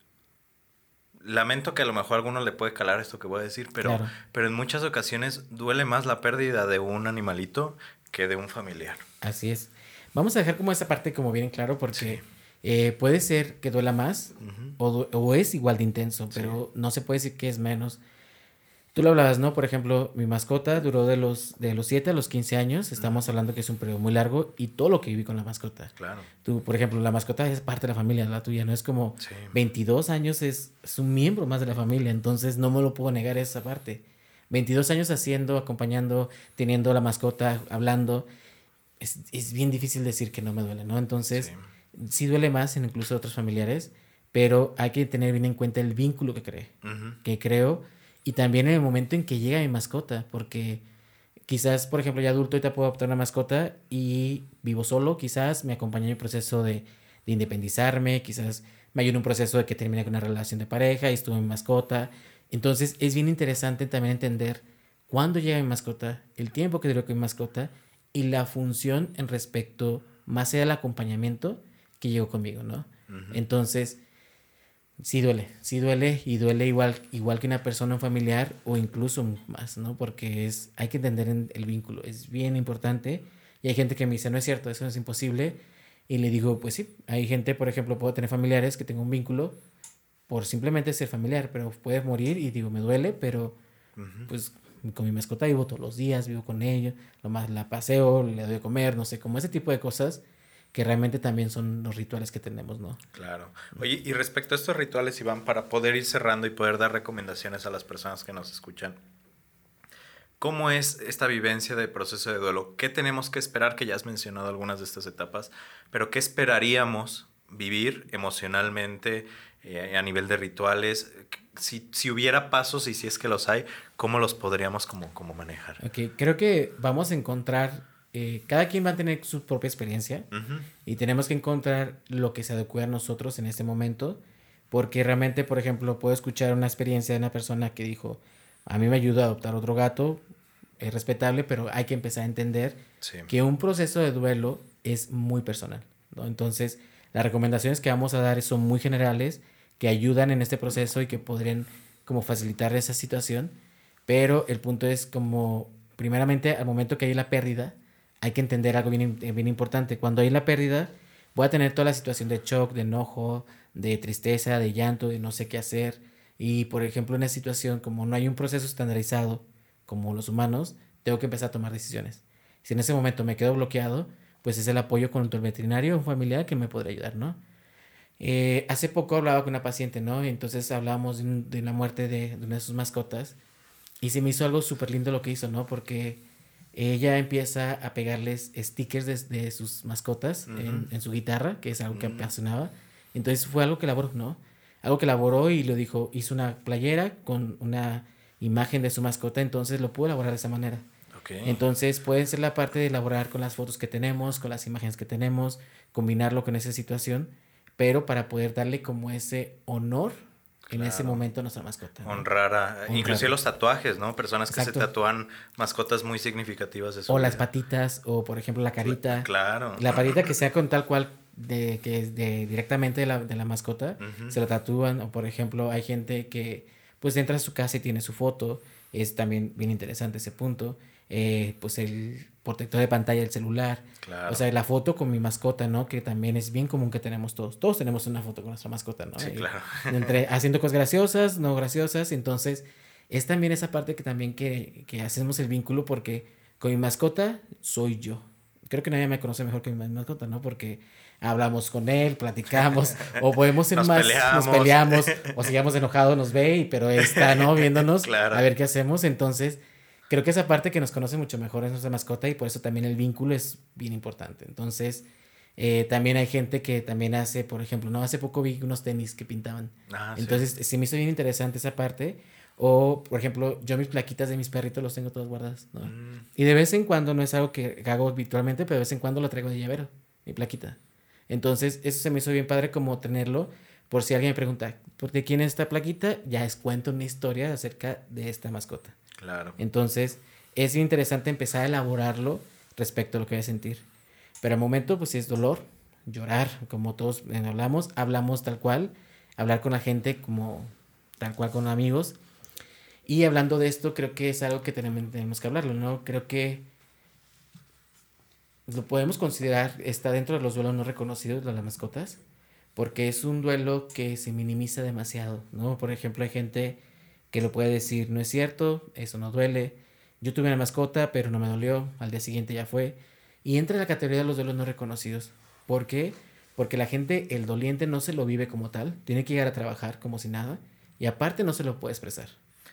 lamento que a lo mejor a alguno le puede calar esto que voy a decir, pero, pero en muchas ocasiones duele más la pérdida de un animalito que de un familiar. Así es. Vamos a dejar como esa parte como bien claro porque eh, puede ser que duela más o, o, es igual de intenso, pero no se puede decir que es menos. Tú lo hablabas, ¿no? Por ejemplo, mi mascota duró de los, de los 7 a los 15 años. Estamos hablando que es un periodo muy largo y todo lo que viví con la mascota. Claro. Tú, por ejemplo, la mascota es parte de la familia, la tuya, ¿no? Es como 22 años es, es, un miembro más de la familia, entonces no me lo puedo negar esa parte. 22 años haciendo, acompañando, teniendo la mascota, hablando. Es, es bien difícil decir que no me duele, ¿no? Entonces, sí, duele más en incluso otros familiares, pero hay que tener bien en cuenta el vínculo que cree, que creo y también en el momento en que llega mi mascota, porque Quizás, por ejemplo, ya adulto ahorita puedo adoptar una mascota y vivo solo, quizás me acompaña en el proceso de, de independizarme, quizás me ayuda en un proceso de que termine con una relación de pareja y estuve mi mascota. Entonces es bien interesante también entender cuándo llega mi mascota, el tiempo que duró con mi mascota y la función en respecto más allá del acompañamiento que llegó conmigo, ¿no? Entonces, sí duele, sí duele y duele igual, igual que una persona un familiar o incluso más, ¿no? Porque es, hay que entender el vínculo, es bien importante y hay gente que me dice, no es cierto, eso es imposible y le digo, pues sí, hay gente, por ejemplo, puedo tener familiares que tengo un vínculo por simplemente ser familiar, pero puede morir y digo, me duele, pero pues con mi mascota vivo todos los días, vivo con ella, lo más la paseo, le doy de comer, no sé, como ese tipo de cosas que realmente también son los rituales que tenemos, ¿no? Claro. Oye, y respecto a estos rituales, Iván, para poder ir cerrando y poder dar recomendaciones a las personas que nos escuchan, ¿cómo es esta vivencia de proceso de duelo? ¿Qué tenemos que esperar? Que ya has mencionado algunas de estas etapas, pero ¿qué esperaríamos vivir emocionalmente eh, a nivel de rituales? Si, si, hubiera pasos y si es que los hay, ¿cómo los podríamos como, como manejar? Ok, creo que vamos a encontrar eh, cada quien va a tener su propia experiencia y tenemos que encontrar lo que se adecue a nosotros en este momento, porque realmente, por ejemplo, puedo escuchar una experiencia de una persona que dijo, a mí me ayuda a adoptar otro gato, es respetable, pero hay que empezar a entender que un proceso de duelo es muy personal, ¿no? Entonces, las recomendaciones que vamos a dar son muy generales, que ayudan en este proceso y que podrían como facilitar esa situación, pero el punto es como, primeramente, al momento que hay la pérdida, hay que entender algo bien, eh, bien importante. Cuando hay la pérdida, voy a tener toda la situación de shock, de enojo, de tristeza, de llanto, de no sé qué hacer. Y por ejemplo, en esa situación, como no hay un proceso estandarizado como los humanos, tengo que empezar a tomar decisiones. Si en ese momento me quedo bloqueado, pues es el apoyo con el veterinario o familiar que me podría ayudar, ¿no? Eh, hace poco hablaba con una paciente, ¿no? Entonces hablábamos de, la muerte de, de, una de sus mascotas y se me hizo algo súper lindo lo que hizo, ¿no? Porque ella empieza a pegarles stickers de, sus mascotas en, su guitarra, que es algo que apasionaba. Entonces fue algo que elaboró, ¿no? Algo que elaboró y lo dijo, hizo una playera con una imagen de su mascota, entonces lo pudo elaborar de esa manera. Entonces puede ser la parte de elaborar con las fotos que tenemos, con las imágenes que tenemos, combinarlo con esa situación, pero para poder darle como ese honor en ese momento nuestra mascota. Honrar a, inclusive los tatuajes, ¿no? Personas que se tatúan mascotas muy significativas de O las patitas, o por ejemplo la carita. Claro. La patita que sea con tal cual de que es de directamente de la, de la mascota, se la tatúan, o por ejemplo hay gente que pues entra a su casa y tiene su foto, es también bien interesante ese punto. Eh, pues el protector de pantalla del celular. O sea, la foto con mi mascota, ¿no? Que también es bien común que tenemos todos. Todos tenemos una foto con nuestra mascota, ¿no? Sí, claro. Entre, haciendo cosas graciosas, no graciosas. Entonces, es también esa parte que también que, que hacemos el vínculo porque con mi mascota soy yo. Creo que nadie me conoce mejor que mi mascota, ¿no? Porque hablamos con él, platicamos, o podemos ser más, nos peleamos, o sigamos enojados, nos ve, pero está, ¿no? Viéndonos a ver qué hacemos. Entonces, creo que esa parte que nos conoce mucho mejor es nuestra mascota y por eso también el vínculo es bien importante. Entonces, eh, también hay gente que también hace, por ejemplo, no hace poco vi unos tenis que pintaban. Ah, Entonces, se me hizo bien interesante esa parte. O, por ejemplo, yo mis plaquitas de mis perritos los tengo todos guardados, ¿no? Mm. Y de vez en cuando, no es algo que hago habitualmente, pero de vez en cuando lo traigo de llavero, mi plaquita. Entonces, eso se me hizo bien padre como tenerlo, por si alguien me pregunta, ¿por qué quién es esta plaquita? Ya es cuento una historia acerca de esta mascota. Claro. Entonces, es interesante empezar a elaborarlo respecto a lo que voy a sentir. Pero al momento, pues si es dolor, llorar, como todos hablamos, hablamos tal cual, hablar con la gente como tal cual con amigos. Y hablando de esto, creo que es algo que tenemos, que hablarlo, ¿no? Creo que lo podemos considerar, está dentro de los duelos no reconocidos de las mascotas, porque es un duelo que se minimiza demasiado, ¿no? Por ejemplo, hay gente que lo puede decir, no es cierto, eso no duele, yo tuve una mascota, pero no me dolió, al día siguiente ya fue. Y entra en la categoría de los duelos no reconocidos. ¿Por qué? Porque la gente, el doliente no se lo vive como tal, tiene que llegar a trabajar como si nada, y aparte no se lo puede expresar.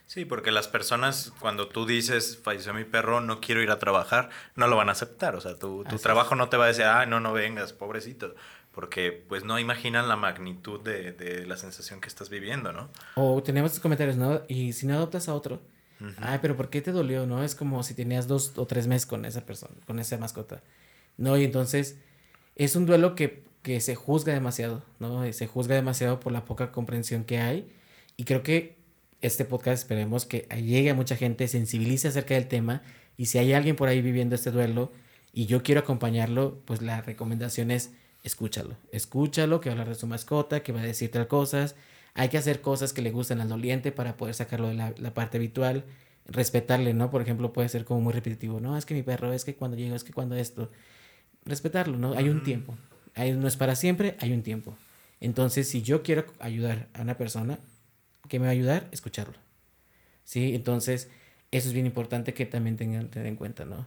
Sí, porque las personas, cuando tú dices, falleció mi perro, no quiero ir a trabajar, no lo van a aceptar. O sea, tu, tu trabajo no te va a decir, ah, no, no vengas, pobrecito porque pues no imaginan la magnitud de, de, la sensación que estás viviendo, ¿no? O tenemos estos comentarios, ¿no? Y si no adoptas a otro, Ay, pero ¿por qué te dolió? ¿No? Es como si tenías dos o tres meses con esa persona, con esa mascota. No, y entonces es un duelo que, que se juzga demasiado, ¿no? Se juzga demasiado por la poca comprensión que hay. Y creo que este podcast esperemos que llegue a mucha gente, sensibilice acerca del tema. Y si hay alguien por ahí viviendo este duelo y yo quiero acompañarlo, pues la recomendación es escúchalo. Escúchalo, que va a hablar de su mascota, que va a decir tal cosas hay que hacer cosas que le gusten al doliente para poder sacarlo de la, parte habitual, respetarle, ¿no? Por ejemplo, puede ser como muy repetitivo, no, es que mi perro, es que cuando llega, es que cuando esto, respetarlo, ¿no? Hay un tiempo, hay, no es para siempre, hay un tiempo. Entonces, si yo quiero ayudar a una persona, ¿qué me va a ayudar? Escucharlo. ¿Sí? Entonces, eso es bien importante que también tengan, tengan en cuenta, ¿no?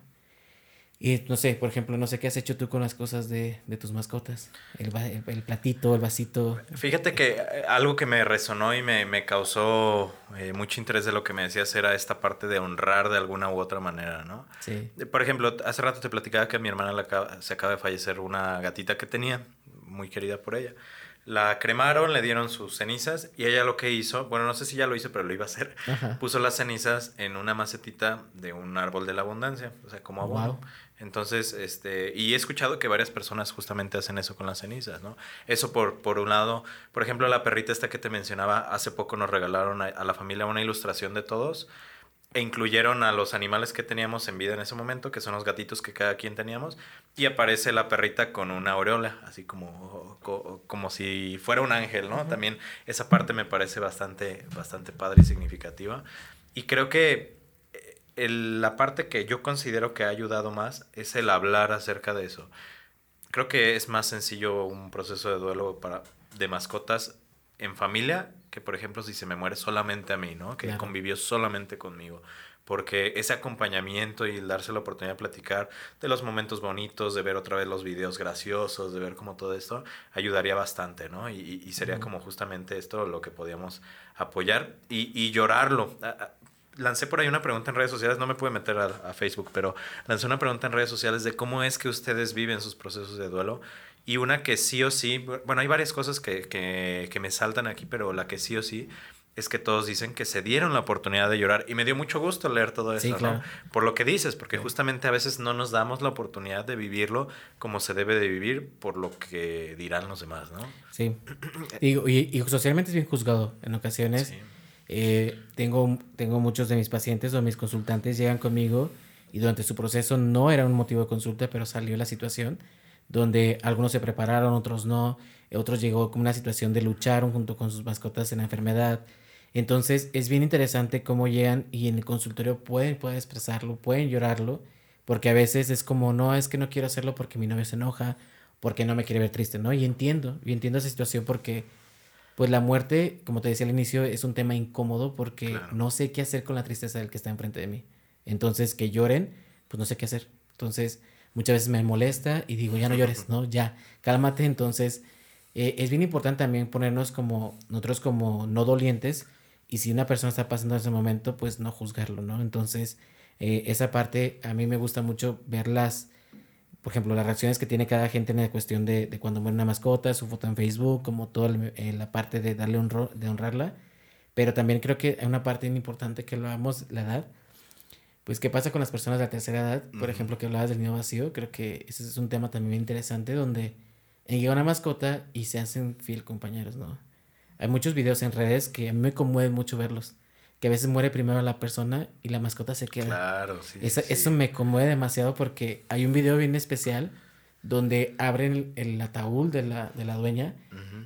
Y no sé, por ejemplo, no sé qué has hecho tú con las cosas de, tus mascotas. El, el, platito, el vasito. Fíjate que eh, algo que me resonó y me, causó eh, mucho interés de lo que me decías era esta parte de honrar de alguna u otra manera, ¿no? Sí. Por ejemplo, hace rato te platicaba que a mi hermana se acaba de fallecer una gatita que tenía, muy querida por ella. La cremaron, le dieron sus cenizas y ella lo que hizo, bueno, no sé si ya lo hizo, pero lo iba a hacer, puso las cenizas en una macetita de un árbol de la abundancia, o sea, como abono. Entonces, este, y he escuchado que varias personas justamente hacen eso con las cenizas, ¿no? Eso por, por un lado, por ejemplo, la perrita esta que te mencionaba, hace poco nos regalaron a, la familia una ilustración de todos e incluyeron a los animales que teníamos en vida en ese momento, que son los gatitos que cada quien teníamos, y aparece la perrita con una aureola, así como, como, si fuera un ángel, ¿no? También esa parte me parece bastante, bastante padre y significativa. Y creo que la parte que yo considero que ha ayudado más es el hablar acerca de eso. Creo que es más sencillo un proceso de duelo para, de mascotas en familia que, por ejemplo, si se me muere solamente a mí, ¿no? Que convivió solamente conmigo. Porque ese acompañamiento y darse la oportunidad de platicar de los momentos bonitos, de ver otra vez los videos graciosos, de ver como todo esto, ayudaría bastante, ¿no? Y, sería como justamente esto lo que podíamos apoyar y, y llorarlo lancé por ahí una pregunta en redes sociales, no me pude meter a, Facebook, pero lancé una pregunta en redes sociales de cómo es que ustedes viven sus procesos de duelo. Y una que sí o sí, bueno, hay varias cosas que, que, que me saltan aquí, pero la que sí o sí es que todos dicen que se dieron la oportunidad de llorar y me dio mucho gusto leer todo eso, ¿no? Por lo que dices, porque justamente a veces no nos damos la oportunidad de vivirlo como se debe de vivir por lo que dirán los demás, ¿no? Sí. y, y, socialmente es bien juzgado en ocasiones. Sí eh, tengo, tengo muchos de mis pacientes o mis consultantes llegan conmigo y durante su proceso no era un motivo de consulta, pero salió la situación donde algunos se prepararon, otros no, otros llegó con una situación de lucharon junto con sus mascotas en la enfermedad. Entonces es bien interesante cómo llegan y en el consultorio pueden, pueden expresarlo, pueden llorarlo, porque a veces es como, no, es que no quiero hacerlo porque mi novio se enoja, porque no me quiere ver triste, ¿no? Y entiendo, y entiendo esa situación porque pues la muerte, como te decía al inicio, es un tema incómodo porque no sé qué hacer con la tristeza del que está enfrente de mí. Entonces, que lloren, pues no sé qué hacer. Entonces, muchas veces me molesta y digo, ya no llores, ¿no? Ya, cálmate. Entonces, eh, es bien importante también ponernos como, nosotros como no dolientes y si una persona está pasando ese momento, pues no juzgarlo, ¿no? Entonces, eh, esa parte a mí me gusta mucho verlas por ejemplo, las reacciones que tiene cada gente en la cuestión de, de cuando muere una mascota, su foto en Facebook, como toda la parte de darle honro, de honrarla. Pero también creo que hay una parte importante que lo hagamos, la edad. Pues, ¿qué pasa con las personas de la tercera edad? Por ejemplo, que hablabas del niño vacío. Creo que ese es un tema también interesante donde llega una mascota y se hacen fiel compañeros, ¿no? Hay muchos videos en redes que a mí me conmueve mucho verlos que a veces muere primero la persona y la mascota se queda. Claro, sí. Eso, me conmueve demasiado porque hay un video bien especial donde abren el, ataúd de la, de la dueña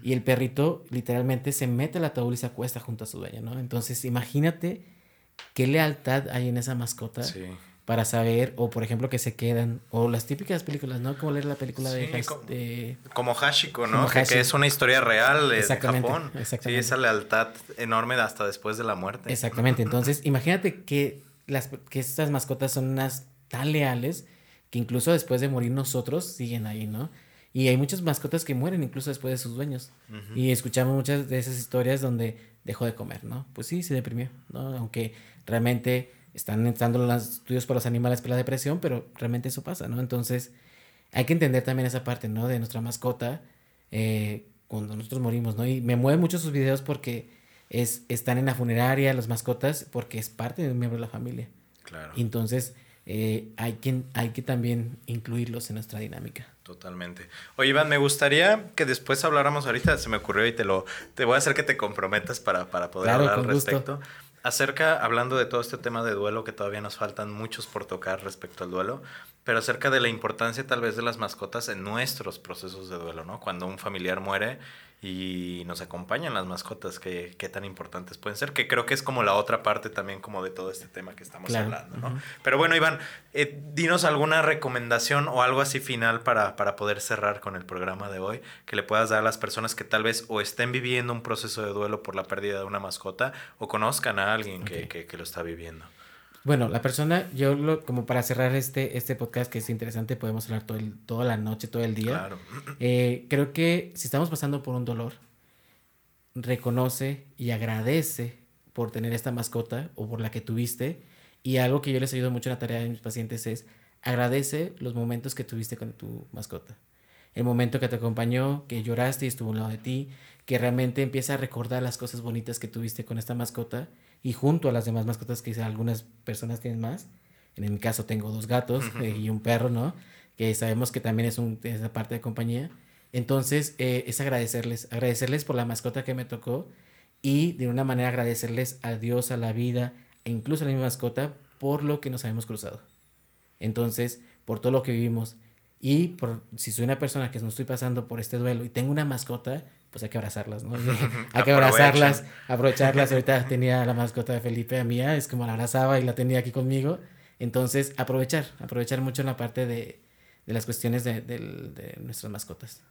y el perrito literalmente se mete al ataúd y se acuesta junto a su dueña, ¿no? Entonces imagínate qué lealtad hay en esa mascota. Sí para saber, o por ejemplo que se quedan, o las típicas películas, ¿no? Como leer la película de, Como Hashiko, ¿no? Que, es una historia real de Japón. Exactamente. Sí, esa lealtad enorme hasta después de la muerte. Exactamente, entonces imagínate que, las, que estas mascotas son unas tan leales que incluso después de morir nosotros siguen ahí, ¿no? Y hay muchas mascotas que mueren incluso después de sus dueños. Y escuchamos muchas de esas historias donde dejó de comer, ¿no? Pues sí, se deprimió, ¿no? Aunque realmente están entrando los estudios por los animales para la depresión, pero realmente eso pasa, ¿no? Entonces, hay que entender también esa parte, ¿no? De nuestra mascota eh, cuando nosotros morimos, ¿no? Y me mueven mucho sus videos porque es, están en la funeraria, las mascotas, porque es parte de un miembro de la familia. Claro. Entonces, eh, hay, que, hay que también incluirlos en nuestra dinámica. Totalmente. Oye, Iván, me gustaría que después habláramos ahorita, se me ocurrió y te lo te voy a hacer que te comprometas para, para poder hablar al respecto. Acerca, hablando de todo este tema de duelo, que todavía nos faltan muchos por tocar respecto al duelo, pero acerca de la importancia tal vez de las mascotas en nuestros procesos de duelo, ¿no? Cuando un familiar muere y nos acompañan las mascotas, qué, qué tan importantes pueden ser, que creo que es como la otra parte también como de todo este tema que estamos hablando, ¿no? Pero bueno, Iván, eh, dinos alguna recomendación o algo así final para, para poder cerrar con el programa de hoy, que le puedas dar a las personas que tal vez o estén viviendo un proceso de duelo por la pérdida de una mascota o conozcan a alguien que, que, que lo está viviendo. Bueno, la persona, yo lo, como para cerrar este, este podcast que es interesante, podemos hablar todo el, toda la noche, todo el día. Claro. Eh, creo que si estamos pasando por un dolor, reconoce y agradece por tener esta mascota o por la que tuviste. Y algo que yo les ayudo mucho en la tarea de mis pacientes es agradece los momentos que tuviste con tu mascota. El momento que te acompañó, que lloraste y estuvo al lado de ti, que realmente empieza a recordar las cosas bonitas que tuviste con esta mascota y junto a las demás mascotas que algunas personas tienen más. En mi caso tengo dos gatos eh, y un perro, ¿no? Que sabemos que también es, un, es una parte de compañía. Entonces, eh, es agradecerles, agradecerles por la mascota que me tocó y de una manera agradecerles a Dios, a la vida e incluso a la misma mascota por lo que nos habíamos cruzado. Entonces, por todo lo que vivimos y por si soy una persona que no estoy pasando por este duelo y tengo una mascota, pues hay que abrazarlas, ¿no? hay que abrazarlas, aprovecharlas. Ahorita tenía la mascota de Felipe, mía, es como la abrazaba y la tenía aquí conmigo. Entonces, aprovechar, aprovechar mucho la parte de, de las cuestiones de, de, nuestras mascotas.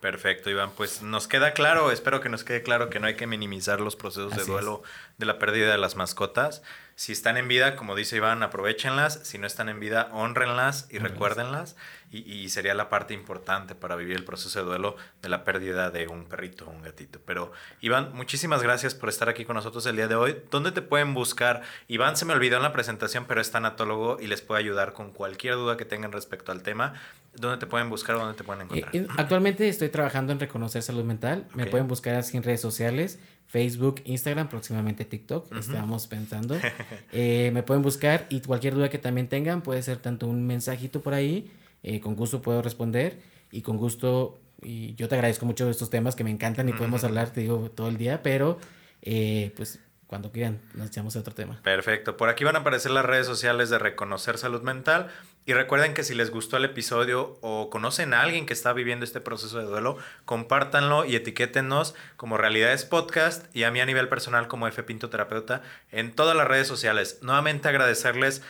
Perfecto, Iván. Pues nos queda claro, espero que nos quede claro que no hay que minimizar los procesos de duelo de la pérdida de las mascotas. Si están en vida, como dice Iván, aprovechenlas. Si no están en vida, honrenlas y recuérdenlas. Y, y, sería la parte importante para vivir el proceso de duelo de la pérdida de un perrito o un gatito. Pero Iván, muchísimas gracias por estar aquí con nosotros el día de hoy. ¿Dónde te pueden buscar? Iván se me olvidó en la presentación, pero es tanatólogo y les puede ayudar con cualquier duda que tengan respecto al tema. ¿Dónde te pueden buscar dónde te pueden encontrar? Eh, actualmente estoy trabajando en reconocer salud mental. Me pueden buscar así en redes sociales. Facebook, Instagram, próximamente TikTok, estamos pensando. Eh, me pueden buscar y cualquier duda que también tengan, puede ser tanto un mensajito por ahí, eh, con gusto puedo responder y con gusto, y yo te agradezco mucho estos temas que me encantan y podemos hablar, te digo, todo el día, pero eh, pues cuando quieran nos echamos a otro tema. Perfecto, por aquí van a aparecer las redes sociales de Reconocer Salud Mental. Y recuerden que si les gustó el episodio o conocen a alguien que está viviendo este proceso de duelo, compártanlo y etiquétenos como Realidades Podcast y a mí a nivel personal como F Pinto Terapeuta en todas las redes sociales. Nuevamente agradecerles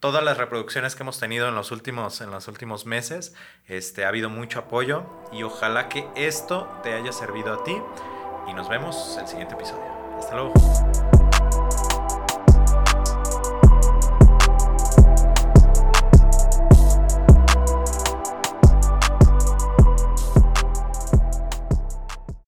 todas las reproducciones que hemos tenido en los últimos, en los últimos meses. Este, ha habido mucho apoyo y ojalá que esto te haya servido a ti. Y nos vemos el siguiente episodio. Hasta luego.